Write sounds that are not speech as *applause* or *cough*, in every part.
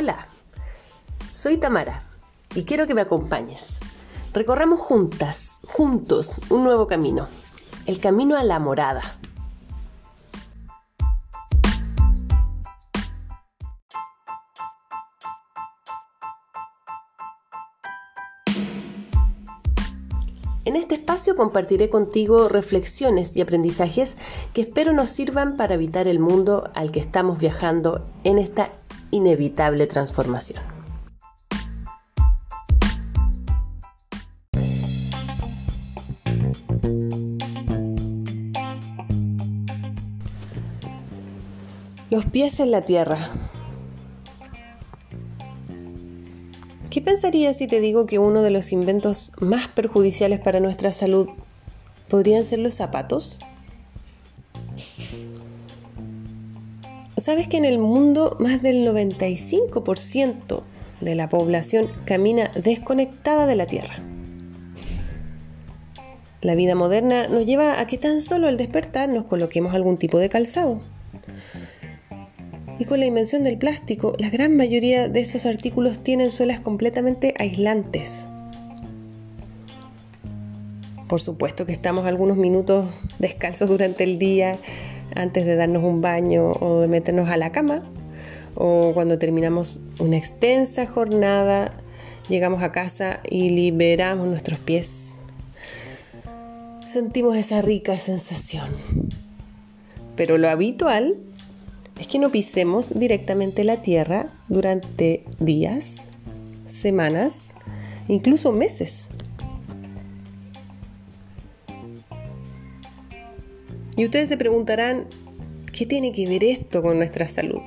Hola, soy Tamara y quiero que me acompañes. Recorramos juntas, juntos, un nuevo camino, el camino a la morada. En este espacio compartiré contigo reflexiones y aprendizajes que espero nos sirvan para evitar el mundo al que estamos viajando en esta inevitable transformación. Los pies en la tierra. ¿Qué pensarías si te digo que uno de los inventos más perjudiciales para nuestra salud podrían ser los zapatos? ¿Sabes que en el mundo más del 95% de la población camina desconectada de la Tierra? La vida moderna nos lleva a que tan solo al despertar nos coloquemos algún tipo de calzado. Y con la invención del plástico, la gran mayoría de esos artículos tienen suelas completamente aislantes. Por supuesto que estamos algunos minutos descalzos durante el día, antes de darnos un baño o de meternos a la cama, o cuando terminamos una extensa jornada, llegamos a casa y liberamos nuestros pies. Sentimos esa rica sensación. Pero lo habitual es que no pisemos directamente la tierra durante días, semanas, incluso meses. Y ustedes se preguntarán, ¿qué tiene que ver esto con nuestra salud?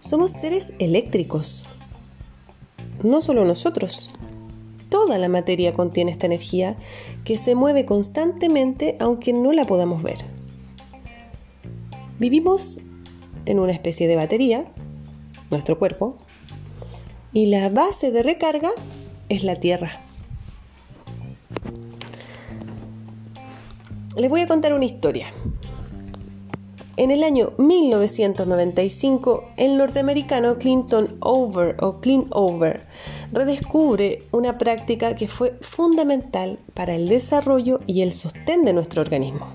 Somos seres eléctricos. No solo nosotros. Toda la materia contiene esta energía que se mueve constantemente aunque no la podamos ver. Vivimos en una especie de batería, nuestro cuerpo, y la base de recarga es la Tierra. Les voy a contar una historia. En el año 1995, el norteamericano Clinton Over o Clean Over redescubre una práctica que fue fundamental para el desarrollo y el sostén de nuestro organismo.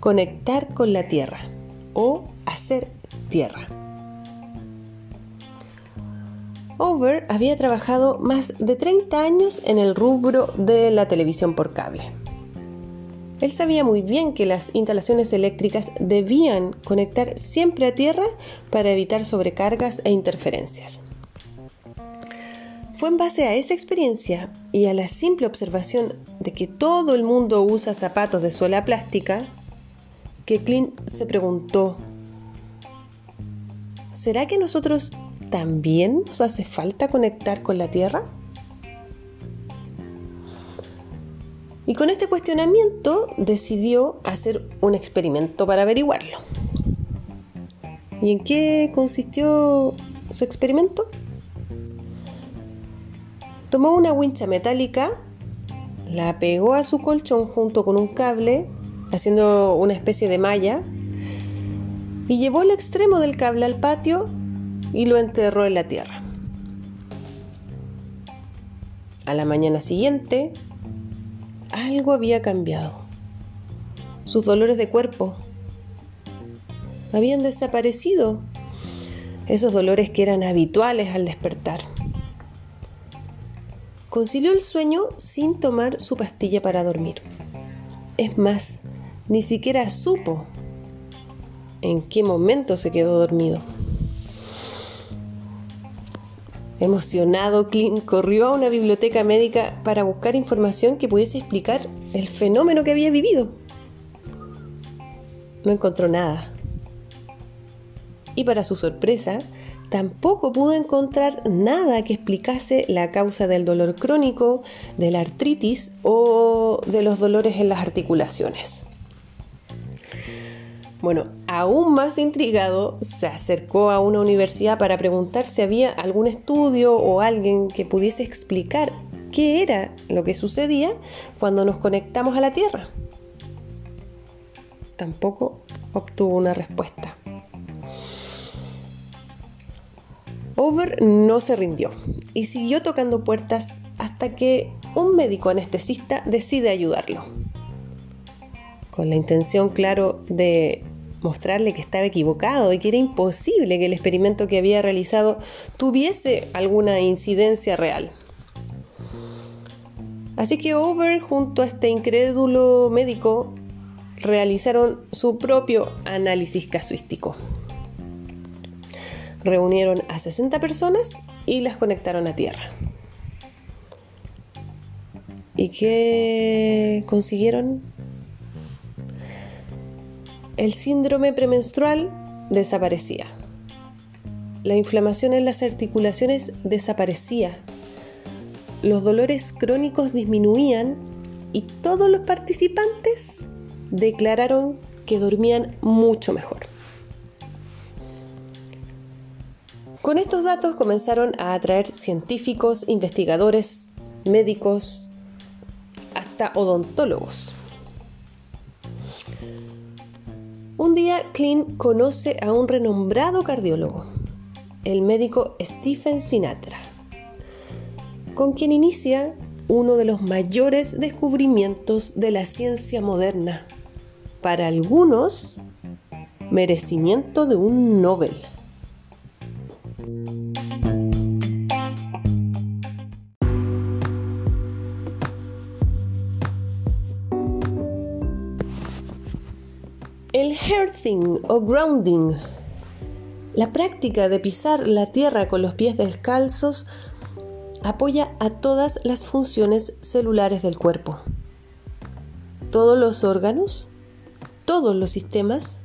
Conectar con la tierra o hacer tierra. Over había trabajado más de 30 años en el rubro de la televisión por cable él sabía muy bien que las instalaciones eléctricas debían conectar siempre a tierra para evitar sobrecargas e interferencias. Fue en base a esa experiencia y a la simple observación de que todo el mundo usa zapatos de suela plástica que Clint se preguntó, ¿será que nosotros también nos hace falta conectar con la tierra? Y con este cuestionamiento decidió hacer un experimento para averiguarlo. ¿Y en qué consistió su experimento? Tomó una wincha metálica, la pegó a su colchón junto con un cable, haciendo una especie de malla, y llevó el extremo del cable al patio y lo enterró en la tierra. A la mañana siguiente, algo había cambiado. Sus dolores de cuerpo habían desaparecido. Esos dolores que eran habituales al despertar. Concilió el sueño sin tomar su pastilla para dormir. Es más, ni siquiera supo en qué momento se quedó dormido. Emocionado, Clint corrió a una biblioteca médica para buscar información que pudiese explicar el fenómeno que había vivido. No encontró nada. Y para su sorpresa, tampoco pudo encontrar nada que explicase la causa del dolor crónico, de la artritis o de los dolores en las articulaciones. Bueno, aún más intrigado, se acercó a una universidad para preguntar si había algún estudio o alguien que pudiese explicar qué era lo que sucedía cuando nos conectamos a la Tierra. Tampoco obtuvo una respuesta. Over no se rindió y siguió tocando puertas hasta que un médico anestesista decide ayudarlo. Con la intención, claro, de mostrarle que estaba equivocado y que era imposible que el experimento que había realizado tuviese alguna incidencia real. Así que Over junto a este incrédulo médico realizaron su propio análisis casuístico. Reunieron a 60 personas y las conectaron a tierra. ¿Y qué consiguieron? El síndrome premenstrual desaparecía. La inflamación en las articulaciones desaparecía. Los dolores crónicos disminuían y todos los participantes declararon que dormían mucho mejor. Con estos datos comenzaron a atraer científicos, investigadores, médicos, hasta odontólogos. Un día Clint conoce a un renombrado cardiólogo, el médico Stephen Sinatra, con quien inicia uno de los mayores descubrimientos de la ciencia moderna. Para algunos, merecimiento de un Nobel. El hearthing o grounding, la práctica de pisar la tierra con los pies descalzos, apoya a todas las funciones celulares del cuerpo. Todos los órganos, todos los sistemas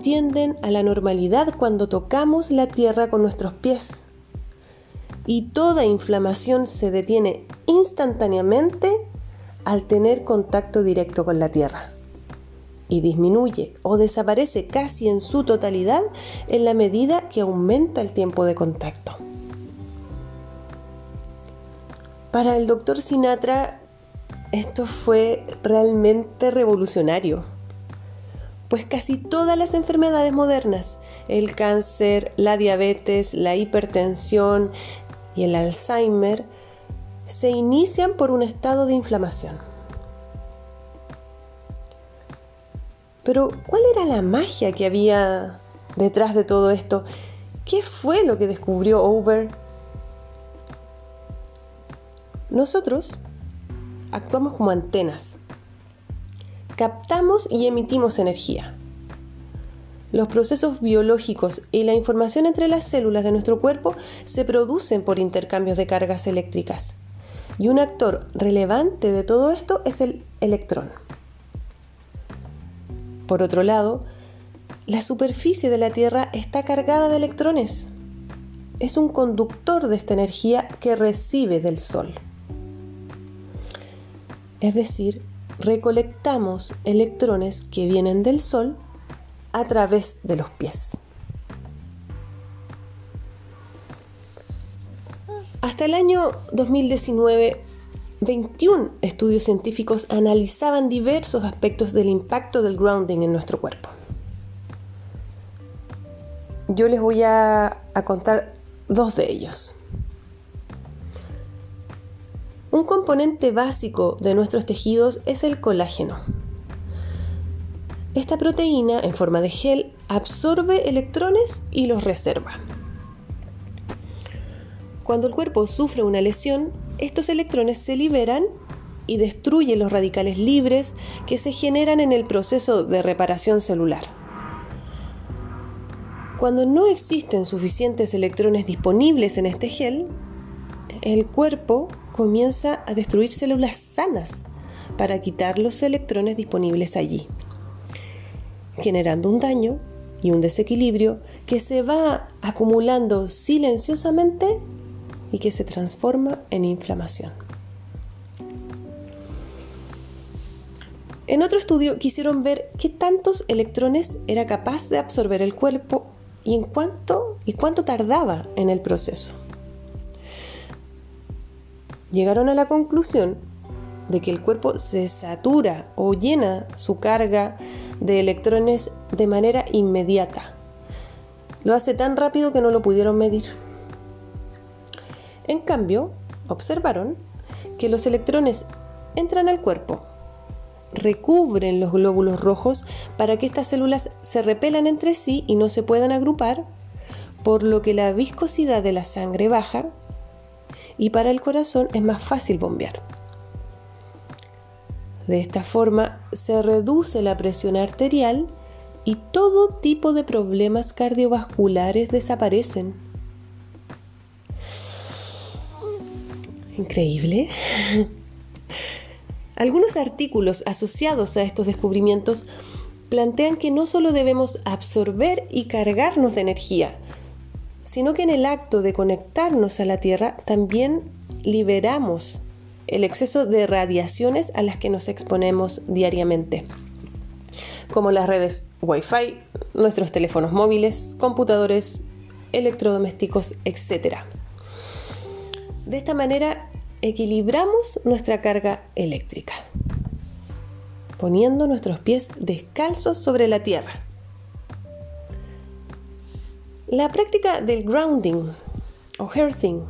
tienden a la normalidad cuando tocamos la tierra con nuestros pies. Y toda inflamación se detiene instantáneamente al tener contacto directo con la tierra y disminuye o desaparece casi en su totalidad en la medida que aumenta el tiempo de contacto. Para el doctor Sinatra esto fue realmente revolucionario, pues casi todas las enfermedades modernas, el cáncer, la diabetes, la hipertensión y el Alzheimer, se inician por un estado de inflamación. Pero, ¿cuál era la magia que había detrás de todo esto? ¿Qué fue lo que descubrió Over? Nosotros actuamos como antenas. Captamos y emitimos energía. Los procesos biológicos y la información entre las células de nuestro cuerpo se producen por intercambios de cargas eléctricas. Y un actor relevante de todo esto es el electrón. Por otro lado, la superficie de la Tierra está cargada de electrones. Es un conductor de esta energía que recibe del Sol. Es decir, recolectamos electrones que vienen del Sol a través de los pies. Hasta el año 2019, 21 estudios científicos analizaban diversos aspectos del impacto del grounding en nuestro cuerpo. Yo les voy a, contar dos de ellos. Un componente básico de nuestros tejidos es el colágeno. Esta proteína en forma de gel absorbe electrones y los reserva. Cuando el cuerpo sufre una lesión, estos electrones se liberan y destruyen los radicales libres que se generan en el proceso de reparación celular. Cuando no existen suficientes electrones disponibles en este gel, el cuerpo comienza a destruir células sanas para quitar los electrones disponibles allí, generando un daño y un desequilibrio que se va acumulando silenciosamente y que se transforma en inflamación. En otro estudio quisieron ver qué tantos electrones era capaz de absorber el cuerpo y en cuánto y cuánto tardaba en el proceso. Llegaron a la conclusión de que el cuerpo se satura o llena su carga de electrones de manera inmediata. Lo hace tan rápido que no lo pudieron medir. En cambio, observaron que los electrones entran al cuerpo, recubren los glóbulos rojos para que estas células se repelan entre sí y no se puedan agrupar, por lo que la viscosidad de la sangre baja y para el corazón es más fácil bombear. De esta forma se reduce la presión arterial y todo tipo de problemas cardiovasculares desaparecen. Increíble. Algunos artículos asociados a estos descubrimientos plantean que no solo debemos absorber y cargarnos de energía, sino que en el acto de conectarnos a la Tierra también liberamos el exceso de radiaciones a las que nos exponemos diariamente, como las redes Wi-Fi, nuestros teléfonos móviles, computadores, electrodomésticos, etc. De esta manera equilibramos nuestra carga eléctrica, poniendo nuestros pies descalzos sobre la tierra. La práctica del grounding o earthing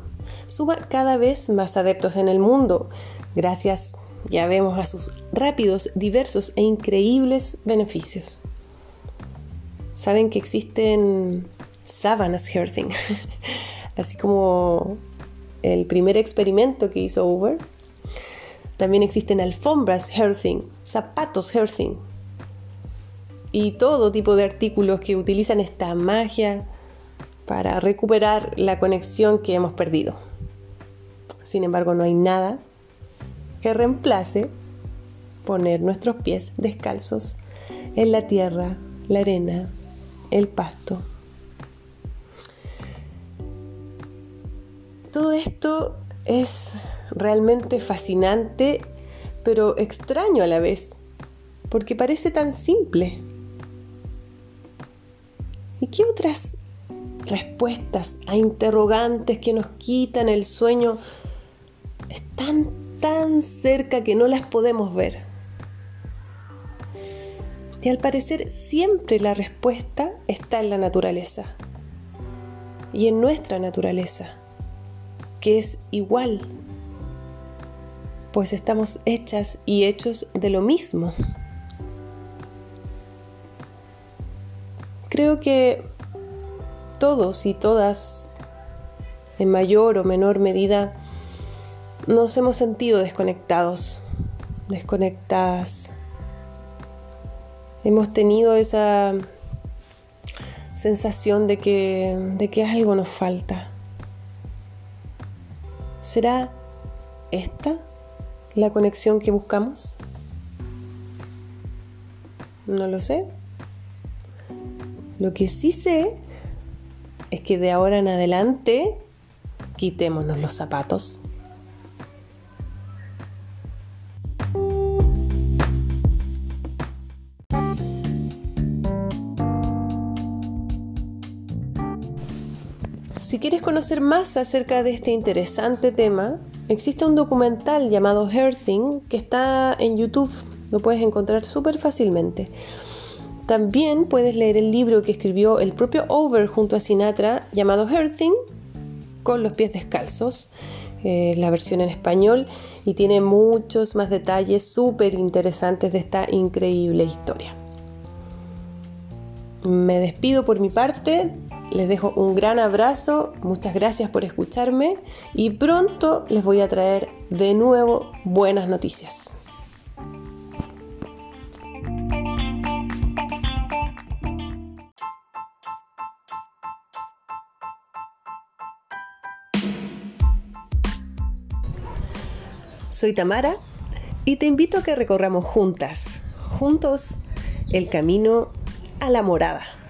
suba cada vez más adeptos en el mundo, gracias, ya vemos, a sus rápidos, diversos e increíbles beneficios. Saben que existen sábanas earthing, *laughs* así como el primer experimento que hizo Uber. También existen alfombras earthing, zapatos earthing y todo tipo de artículos que utilizan esta magia para recuperar la conexión que hemos perdido. Sin embargo, no hay nada que reemplace poner nuestros pies descalzos en la tierra, la arena, el pasto. Todo esto es realmente fascinante, pero extraño a la vez, porque parece tan simple. ¿Y qué otras respuestas a interrogantes que nos quitan el sueño están tan cerca que no las podemos ver. Y al parecer siempre la respuesta está en la naturaleza. Y en nuestra naturaleza, que es igual. Pues estamos hechas y hechos de lo mismo. Creo que todos y todas, en mayor o menor medida, nos hemos sentido desconectados, desconectadas. Hemos tenido esa sensación de que, de que algo nos falta. ¿Será esta la conexión que buscamos? No lo sé. Lo que sí sé es que de ahora en adelante quitémonos los zapatos. Conocer más acerca de este interesante tema, existe un documental llamado Earthing que está en YouTube. Lo puedes encontrar súper fácilmente. También puedes leer el libro que escribió el propio Over junto a Sinatra llamado Earthing con los pies descalzos, eh, la versión en español, y tiene muchos más detalles súper interesantes de esta increíble historia. Me despido por mi parte, les dejo un gran abrazo, muchas gracias por escucharme y pronto les voy a traer de nuevo buenas noticias. Soy Tamara y te invito a que recorramos juntas, juntos, el camino a la morada.